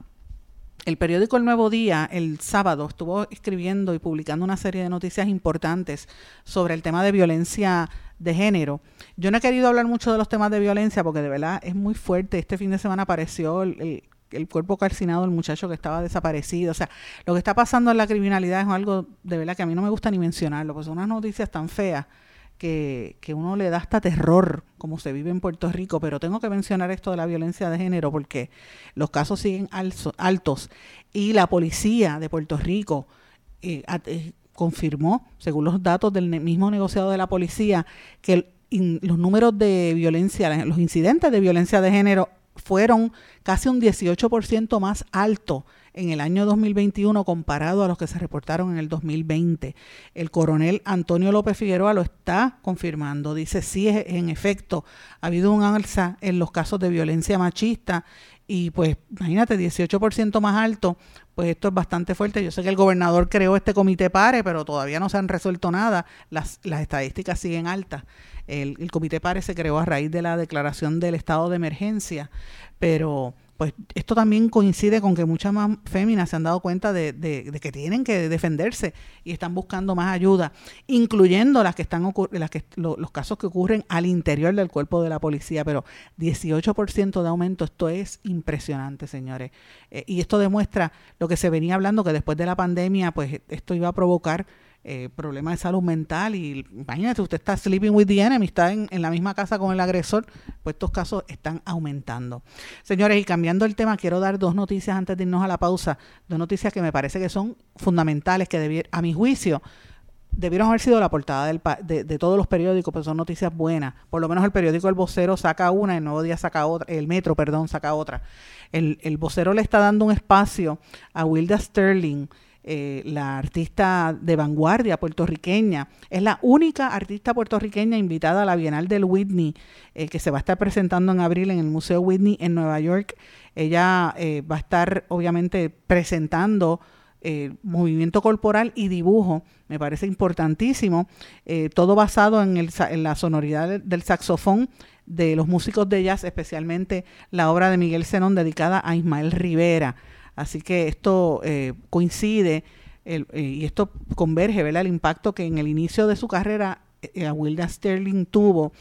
el periódico El Nuevo Día el sábado estuvo escribiendo y publicando una serie de noticias importantes sobre el tema de violencia de género. Yo no he querido hablar mucho de los temas de violencia porque de verdad es muy fuerte. Este fin de semana apareció el, cuerpo calcinado del muchacho que estaba desaparecido. O sea, lo que está pasando en la criminalidad es algo de verdad que a mí no me gusta ni mencionarlo, porque son unas noticias tan feas que, que, uno le da hasta terror como se vive en Puerto Rico, pero tengo que mencionar esto de la violencia de género porque los casos siguen altos y la policía de Puerto Rico eh, eh, confirmó, según los datos del mismo negociado de la policía, que los números de violencia, los incidentes de violencia de género fueron casi un 18% más altos en el año 2021 comparado a los que se reportaron en el 2020. El coronel Antonio López Figueroa lo está confirmando. Dice, sí, en efecto, ha habido un alza en los casos de violencia machista y pues imagínate, 18% más alto, pues esto es bastante fuerte. Yo sé que el gobernador creó este comité PARE, pero todavía no se han resuelto nada. Las, las estadísticas siguen altas. El, el comité PARE se creó a raíz de la declaración del estado de emergencia, pero pues esto también coincide con que muchas más féminas se han dado cuenta de, que tienen que defenderse y están buscando más ayuda, incluyendo las que están las que, los casos que ocurren al interior del cuerpo de la policía, pero 18% de aumento, esto es impresionante, señores. Eh, y esto demuestra lo que se venía hablando, que después de la pandemia, pues esto iba a provocar eh, problemas de salud mental y imagínate, usted está sleeping with the enemy, está en, la misma casa con el agresor, pues estos casos están aumentando. Señores, y cambiando el tema, quiero dar dos noticias antes de irnos a la pausa, dos noticias que me parece que son fundamentales, que a mi juicio debieron haber sido la portada de, de, todos los periódicos, pero son noticias buenas. Por lo menos el periódico El Vocero saca una, el Nuevo Día saca otra, el Metro, perdón, saca otra. El, el Vocero le está dando un espacio a Wilda Sterling, eh, la artista de vanguardia puertorriqueña. Es la única artista puertorriqueña invitada a la Bienal del Whitney, eh, que se va a estar presentando en abril en el Museo Whitney en Nueva York. Ella eh, va a estar obviamente presentando movimiento corporal y dibujo, me parece importantísimo, todo basado en, el, en la sonoridad del saxofón de los músicos de jazz, especialmente la obra de Miguel Zenón dedicada a Ismael Rivera. Así que esto eh, coincide eh, y esto converge, ¿verdad? El impacto que en el inicio de su carrera eh, Wilda Sterling tuvo,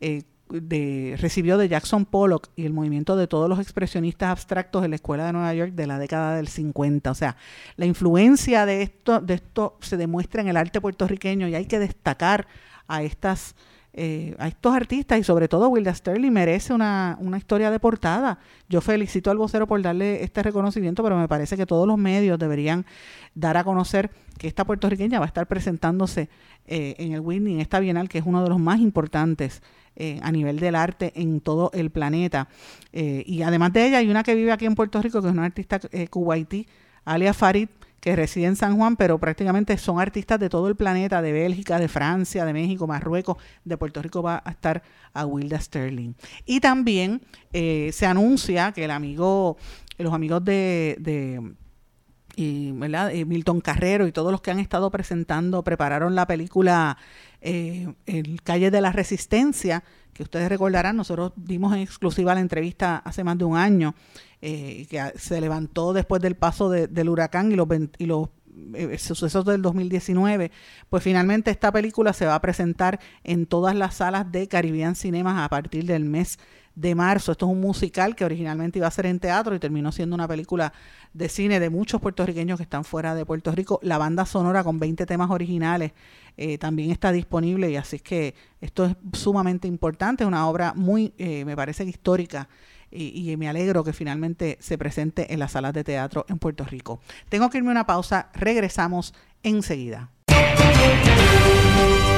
de, recibió de Jackson Pollock y el movimiento de todos los expresionistas abstractos de la Escuela de Nueva York de la década del 50. O sea, la influencia de esto, de esto se demuestra en el arte puertorriqueño y hay que destacar a estas eh, a estos artistas y sobre todo Wilda Sterling merece una, una, historia de portada. Yo felicito al vocero por darle este reconocimiento, pero me parece que todos los medios deberían dar a conocer que esta puertorriqueña va a estar presentándose eh, en el Whitney, en esta bienal, que es uno de los más importantes eh, a nivel del arte en todo el planeta. y además de ella hay una que vive aquí en Puerto Rico, que es una artista cubaití, Alia Farid, reside en San Juan, pero prácticamente son artistas de todo el planeta, de Bélgica, de Francia, de México, Marruecos, de Puerto Rico va a estar a Wilda Sterling. Y también eh, se anuncia que el amigo, los amigos de, de y, ¿verdad? Eh, Milton Carrero y todos los que han estado presentando prepararon la película eh, El Calle de la Resistencia, que ustedes recordarán, nosotros dimos en exclusiva la entrevista hace más de un año, eh, que se levantó después del paso del huracán y los, y los eh, sucesos del 2019, pues finalmente esta película se va a presentar en todas las salas de Caribbean Cinemas a partir del mes de marzo. Esto es un musical que originalmente iba a ser en teatro y terminó siendo una película de cine de muchos puertorriqueños que están fuera de Puerto Rico. La banda sonora con 20 temas originales eh, también está disponible y así que esto es sumamente importante, es una obra muy, eh, me parece histórica. Y, y, me alegro que finalmente se presente en las salas de teatro en Puerto Rico. Tengo que irme a una pausa, regresamos enseguida.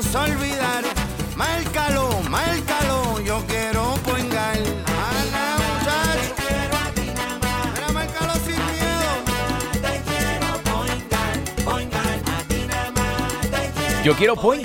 a olvidar. Márcalo, márcalo, yo quiero poingar. Ana, muchacho. quiero a ti nada más. Mira, márcalo sin miedo. Te quiero poingar, poingar. A ti nada más te quiero Yo quiero Point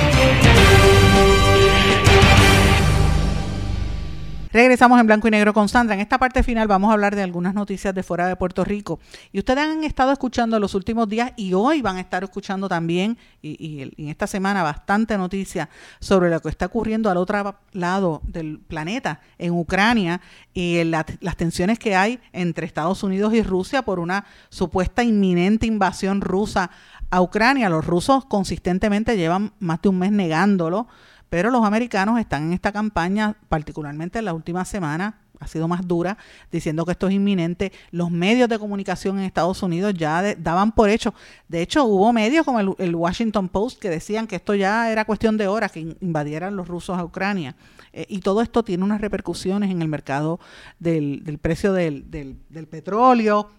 Regresamos en blanco y negro con Sandra. En esta parte final vamos a hablar de algunas noticias de fuera de Puerto Rico. Y ustedes han estado escuchando los últimos días y hoy van a estar escuchando también, y, y en esta semana, bastante noticias sobre lo que está ocurriendo al otro lado del planeta, en Ucrania, y la- las tensiones que hay entre Estados Unidos y Rusia por una supuesta inminente invasión rusa a Ucrania. Los rusos consistentemente llevan más de un mes negándolo. Pero los americanos están en esta campaña, particularmente en la última semana, ha sido más dura, diciendo que esto es inminente. Los medios de comunicación en Estados Unidos ya daban por hecho. De hecho, hubo medios como el, Washington Post que decían que esto ya era cuestión de horas, que in- invadieran los rusos a Ucrania. Eh, y todo esto tiene unas repercusiones en el mercado del, del precio del, del- del petróleo,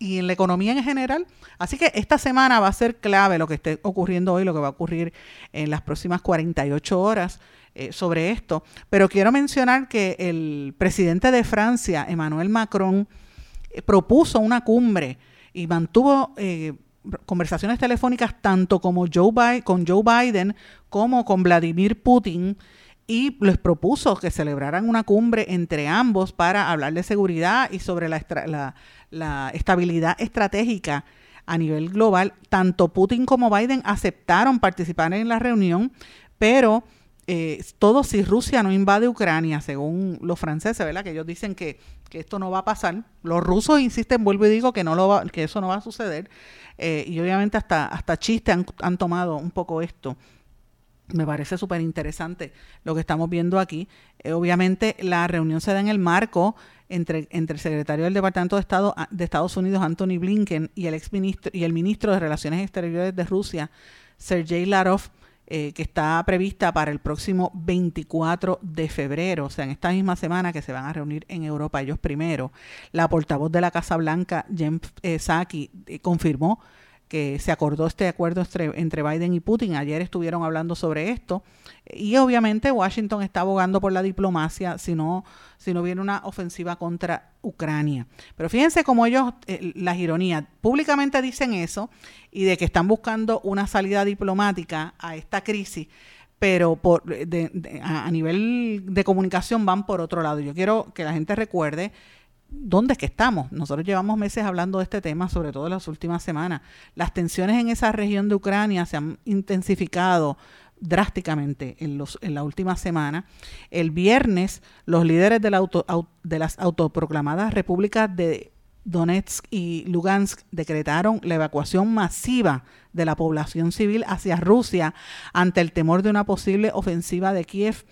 y en la economía en general. Así que esta semana va a ser clave lo que esté ocurriendo hoy, lo que va a ocurrir en las próximas 48 horas eh, sobre esto. Pero quiero mencionar que el presidente de Francia, Emmanuel Macron, eh, propuso una cumbre y mantuvo eh, conversaciones telefónicas tanto como Joe con Joe Biden como con Vladimir Putin y les propuso que celebraran una cumbre entre ambos para hablar de seguridad y sobre la, estabilidad estratégica a nivel global. Tanto Putin como Biden aceptaron participar en la reunión, pero eh, todo si Rusia no invade Ucrania, según los franceses, ¿verdad? Que ellos dicen que, que esto no va a pasar. Los rusos insisten, vuelvo y digo, que, no lo va- que eso no va a suceder. Eh, y obviamente hasta, hasta chiste han, han tomado un poco esto. Me parece súper interesante lo que estamos viendo aquí. Eh, obviamente la reunión se da en el marco entre, entre el secretario del Departamento de Estado de Estados Unidos, Anthony Blinken, y el ex ministro, y el ministro de Relaciones Exteriores de Rusia, Sergei Larov, eh, que está prevista para el próximo 24 de febrero, o sea, en esta misma semana que se van a reunir en Europa ellos primero. La portavoz de la Casa Blanca, Jen eh, eh, confirmó que se acordó este acuerdo entre, Biden y Putin. Ayer estuvieron hablando sobre esto y obviamente Washington está abogando por la diplomacia si no, si no viene una ofensiva contra Ucrania. Pero fíjense cómo ellos, eh, las ironías, públicamente dicen eso y de que están buscando una salida diplomática a esta crisis pero por, de, a nivel de comunicación van por otro lado. Yo quiero que la gente recuerde dónde es que estamos. Nosotros llevamos meses hablando de este tema, sobre todo en las últimas semanas. Las tensiones en esa región de Ucrania se han intensificado drásticamente en, los, en la última semana. El viernes, los líderes de, la auto, de las autoproclamadas repúblicas de Donetsk y Lugansk decretaron la evacuación masiva de la población civil hacia Rusia ante el temor de una posible ofensiva de Kiev.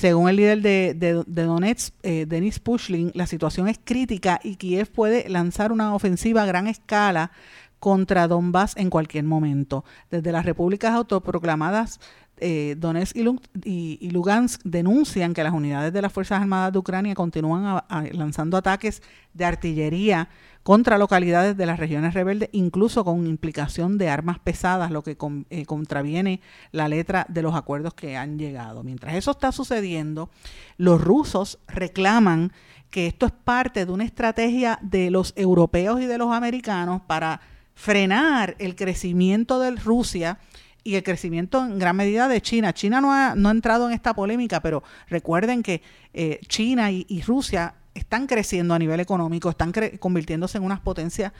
Según el líder de, de, Donetsk, eh, Denis Pushkin, la situación es crítica y Kiev puede lanzar una ofensiva a gran escala contra Donbass en cualquier momento. Desde las repúblicas autoproclamadas eh, Donetsk y, Lugansk denuncian que las unidades de las Fuerzas Armadas de Ucrania continúan lanzando ataques de artillería contra localidades de las regiones rebeldes, incluso con implicación de armas pesadas, lo que eh, contraviene la letra de los acuerdos que han llegado. Mientras eso está sucediendo, los rusos reclaman que esto es parte de una estrategia de los europeos y de los americanos para frenar el crecimiento de Rusia y el crecimiento en gran medida de China. China no ha, no ha entrado en esta polémica, pero recuerden que eh, China y, Rusia están creciendo a nivel económico, están convirtiéndose en unas potencias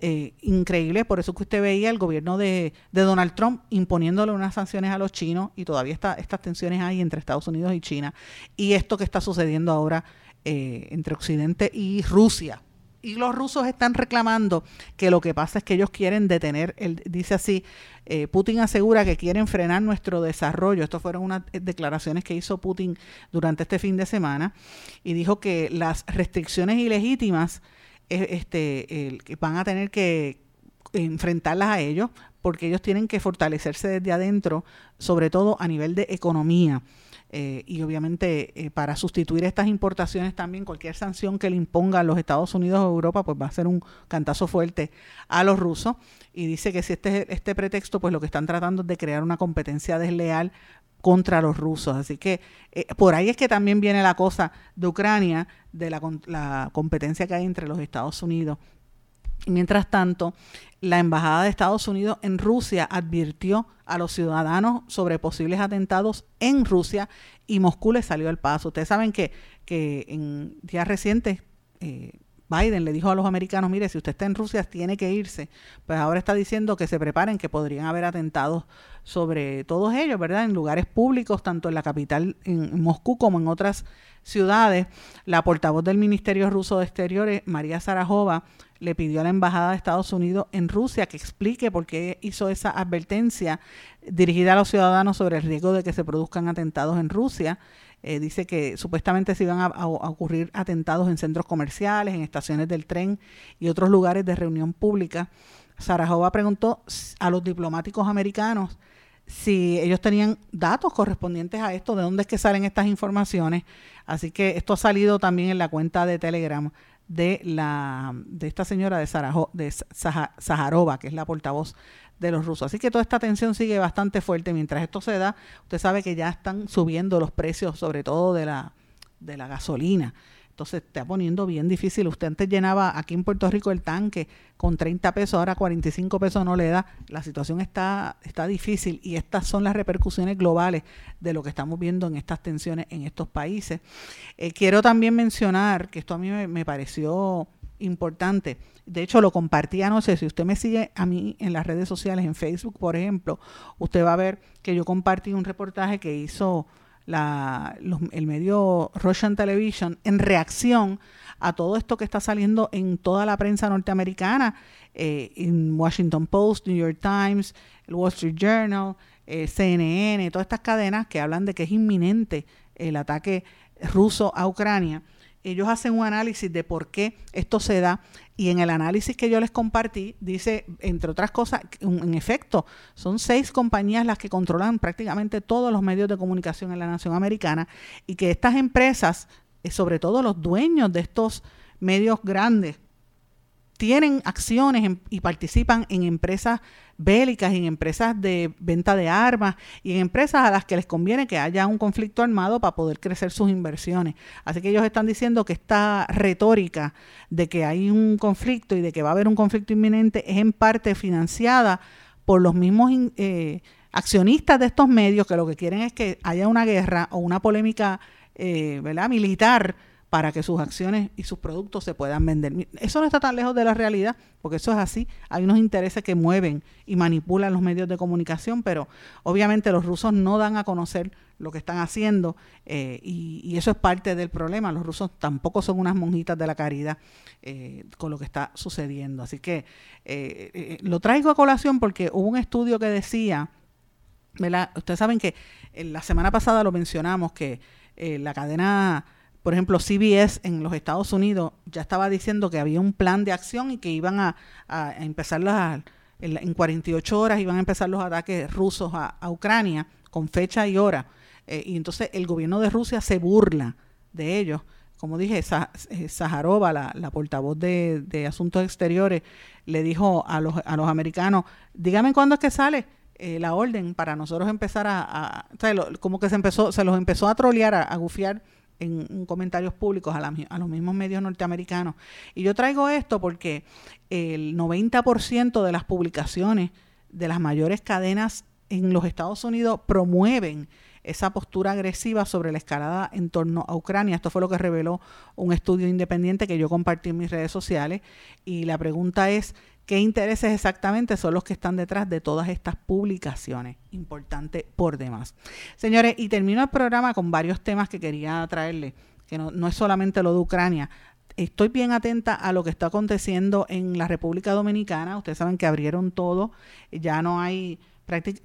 eh, increíbles. Por eso que usted veía el gobierno de, de, Donald Trump imponiéndole unas sanciones a los chinos y todavía está, estas tensiones hay entre Estados Unidos y China. Y esto que está sucediendo ahora eh, entre Occidente y Rusia y los rusos están reclamando que lo que pasa es que ellos quieren detener, él dice así, eh, Putin asegura que quieren frenar nuestro desarrollo. Estas fueron unas declaraciones que hizo Putin durante este fin de semana y dijo que las restricciones ilegítimas eh, este, eh, van a tener que enfrentarlas a ellos porque ellos tienen que fortalecerse desde adentro, sobre todo a nivel de economía. Eh, y obviamente eh, para sustituir estas importaciones también cualquier sanción que le imponga a los Estados Unidos o Europa pues va a ser un cantazo fuerte a los rusos y dice que si este este pretexto pues lo que están tratando es de crear una competencia desleal contra los rusos. Así que eh, por ahí es que también viene la cosa de Ucrania, de la, la competencia que hay entre los Estados Unidos mientras tanto, la Embajada de Estados Unidos en Rusia advirtió a los ciudadanos sobre posibles atentados en Rusia y Moscú le salió al paso. Ustedes saben que, que en días recientes eh, Biden le dijo a los americanos, mire, si usted está en Rusia tiene que irse. Pues ahora está diciendo que se preparen, que podrían haber atentados sobre todos ellos, ¿verdad? En lugares públicos, tanto en la capital, en Moscú, como en otras ciudades. La portavoz del Ministerio Ruso de Exteriores, María Zarajova, le pidió a la Embajada de Estados Unidos en Rusia que explique por qué hizo esa advertencia dirigida a los ciudadanos sobre el riesgo de que se produzcan atentados en Rusia. Eh, dice que supuestamente se iban a, a, ocurrir atentados en centros comerciales, en estaciones del tren y otros lugares de reunión pública. Sarajova preguntó a los diplomáticos americanos si ellos tenían datos correspondientes a esto, de dónde es que salen estas informaciones. Así que esto ha salido también en la cuenta de Telegram de la de esta señora de, Sarajo, que es la portavoz de los rusos. Así que toda esta tensión sigue bastante fuerte. Mientras esto se da, usted sabe que ya están subiendo los precios, sobre todo de la, de la gasolina. Entonces está poniendo bien difícil. Usted antes llenaba aquí en Puerto Rico el tanque con 30 pesos, ahora 45 pesos no le da. La situación está, está difícil y estas son las repercusiones globales de lo que estamos viendo en estas tensiones en estos países. Eh, quiero también mencionar que esto a mí me, pareció importante. De hecho, lo compartí anoche. Si usted me sigue a mí en las redes sociales, en Facebook, por ejemplo, usted va a ver que yo compartí un reportaje que hizo la, los, el medio Russian Television en reacción a todo esto que está saliendo en toda la prensa norteamericana, eh, en Washington Post, New York Times, el Wall Street Journal, eh, CNN, todas estas cadenas que hablan de que es inminente el ataque ruso a Ucrania ellos hacen un análisis de por qué esto se da y en el análisis que yo les compartí dice, entre otras cosas, en efecto, son seis compañías las que controlan prácticamente todos los medios de comunicación en la nación americana y que estas empresas, eh, sobre todo los dueños de estos medios grandes, tienen acciones en- y participan en empresas bélicas, en empresas de venta de armas y en empresas a las que les conviene que haya un conflicto armado para poder crecer sus inversiones. Así que ellos están diciendo que esta retórica de que hay un conflicto y de que va a haber un conflicto inminente es en parte financiada por los mismos eh, accionistas de estos medios que lo que quieren es que haya una guerra o una polémica eh, ¿verdad? militar para que sus acciones y sus productos se puedan vender. Eso no está tan lejos de la realidad, porque eso es así. Hay unos intereses que mueven y manipulan los medios de comunicación, pero obviamente los rusos no dan a conocer lo que están haciendo eh, y, eso es parte del problema. Los rusos tampoco son unas monjitas de la caridad eh, con lo que está sucediendo. Así que eh, lo traigo a colación porque hubo un estudio que decía, ¿verdad? Ustedes saben que la semana pasada lo mencionamos que la cadena, por ejemplo, CBS en los Estados Unidos ya estaba diciendo que había un plan de acción y que iban a, a- empezar las, en, la- en 48 horas iban a empezar los ataques rusos a, a Ucrania con fecha y hora. Eh, y entonces el gobierno de Rusia se burla de ellos. Como dije, Sa- eh, Sajarova, la, la portavoz de, de Asuntos Exteriores, le dijo a los, a los americanos, dígame cuándo es que sale eh, la orden para nosotros empezar a, a- como que se empezó, se los empezó a trolear, a, a gufiar en, en comentarios públicos a los mismos medios norteamericanos. Y yo traigo esto porque el 90% de las publicaciones de las mayores cadenas en los Estados Unidos promueven esa postura agresiva sobre la escalada en torno a Ucrania. Esto fue lo que reveló un estudio independiente que yo compartí en mis redes sociales. Y la pregunta es, ¿qué intereses exactamente son los que están detrás de todas estas publicaciones? Importante por demás. Señores, y termino el programa con varios temas que quería traerles, que no, es solamente lo de Ucrania. Estoy bien atenta a lo que está aconteciendo en la República Dominicana. Ustedes saben que abrieron todo, ya no hay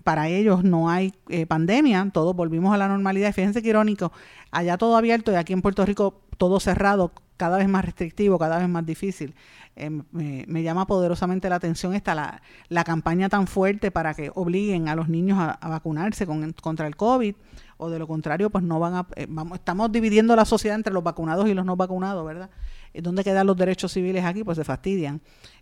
para ellos no hay eh, pandemia, todos volvimos a la normalidad. Fíjense que irónico, allá todo abierto y aquí en Puerto Rico todo cerrado, cada vez más restrictivo, cada vez más difícil. Eh, me, me llama poderosamente la atención esta la, la campaña tan fuerte para que obliguen a los niños a, vacunarse con- contra el COVID o de lo contrario pues no van a eh, vamos estamos dividiendo la sociedad entre los vacunados y los no vacunados verdad Eh, dónde quedan los derechos civiles aquí pues se fastidian.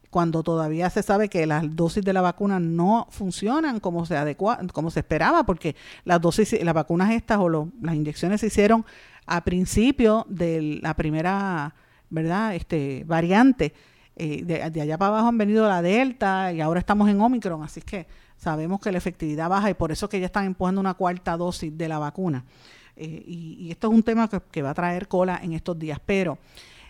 Cuando todavía se sabe que las dosis de la vacuna no funcionan como se adecua, como se esperaba porque las dosis las vacunas estas o las inyecciones se hicieron a principio de la primera verdad este variante eh, de, de allá para abajo han venido la Delta y ahora estamos en Omicron, así que sabemos que la efectividad baja y por eso que ya están empujando una cuarta dosis de la vacuna. Eh, y, esto es un tema que, va a traer cola en estos días, pero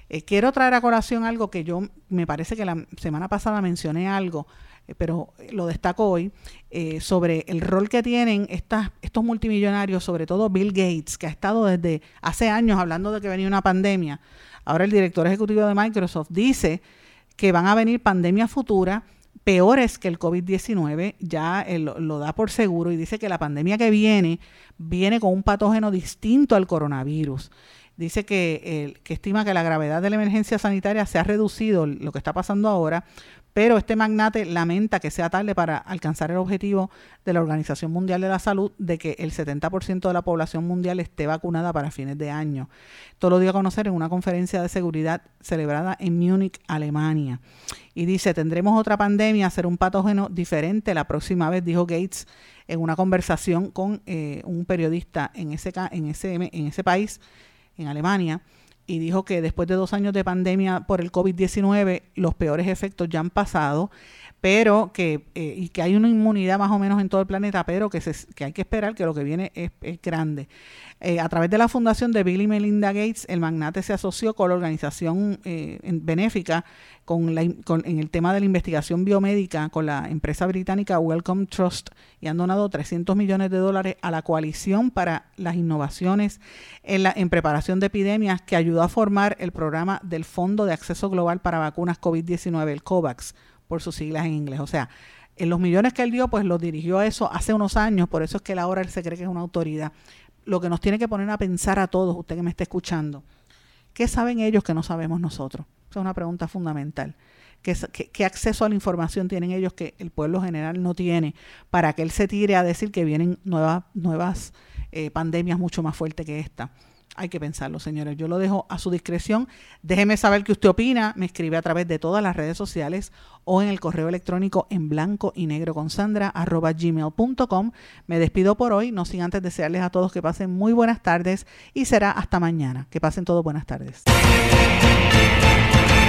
eh, quiero traer a colación algo que yo me parece que la semana pasada mencioné algo, eh, pero lo destaco hoy, sobre el rol que tienen estas, estos multimillonarios, sobre todo Bill Gates, que ha estado desde hace años hablando de que venía una pandemia. Ahora el director ejecutivo de Microsoft dice que van a venir pandemias futuras peores que el COVID-19, ya lo, lo da por seguro y dice que la pandemia que viene viene con un patógeno distinto al coronavirus. Dice que, eh, que estima que la gravedad de la emergencia sanitaria se ha reducido, lo que está pasando ahora, pero este magnate lamenta que sea tarde para alcanzar el objetivo de la Organización Mundial de la Salud de que el 70% de la población mundial esté vacunada para fines de año. Todo lo dio a conocer en una conferencia de seguridad celebrada en Múnich, Alemania. Y dice, tendremos otra pandemia, será un patógeno diferente la próxima vez, dijo Gates en una conversación con eh, un periodista en en ese país, en Alemania y dijo que después de dos años de pandemia por el COVID-19, los peores efectos ya han pasado, pero que, eh, y que hay una inmunidad más o menos en todo el planeta, pero que, se, que hay que esperar que lo que viene es, es grande. Eh, a través de la fundación de Bill y Melinda Gates, el magnate se asoció con la organización eh, en- benéfica con la, con- en el tema de la investigación biomédica con la empresa británica Wellcome Trust y han donado 300 millones de dólares a la coalición para las innovaciones en, la, en preparación de epidemias que ayudó a formar el programa del Fondo de Acceso Global para Vacunas COVID-19, el COVAX, por sus siglas en inglés. O sea, en los millones que él dio, pues los dirigió a eso hace unos años, por eso es que él ahora él se cree que es una autoridad. Lo que nos tiene que poner a pensar a todos, usted que me está escuchando, ¿qué saben ellos que no sabemos nosotros? Esa es una pregunta fundamental. ¿Qué, acceso a la información tienen ellos que el pueblo general no tiene para que él se tire a decir que vienen nuevas, nuevas eh, pandemias mucho más fuertes que esta? Hay que pensarlo, señores. Yo lo dejo a su discreción. Déjeme saber qué usted opina. Me escribe a través de todas las redes sociales o en el correo electrónico en blanco y negro con Sandra arroba gmail.com. Me despido por hoy, no sin antes desearles a todos que pasen muy buenas tardes y será hasta mañana. Que pasen todos buenas tardes.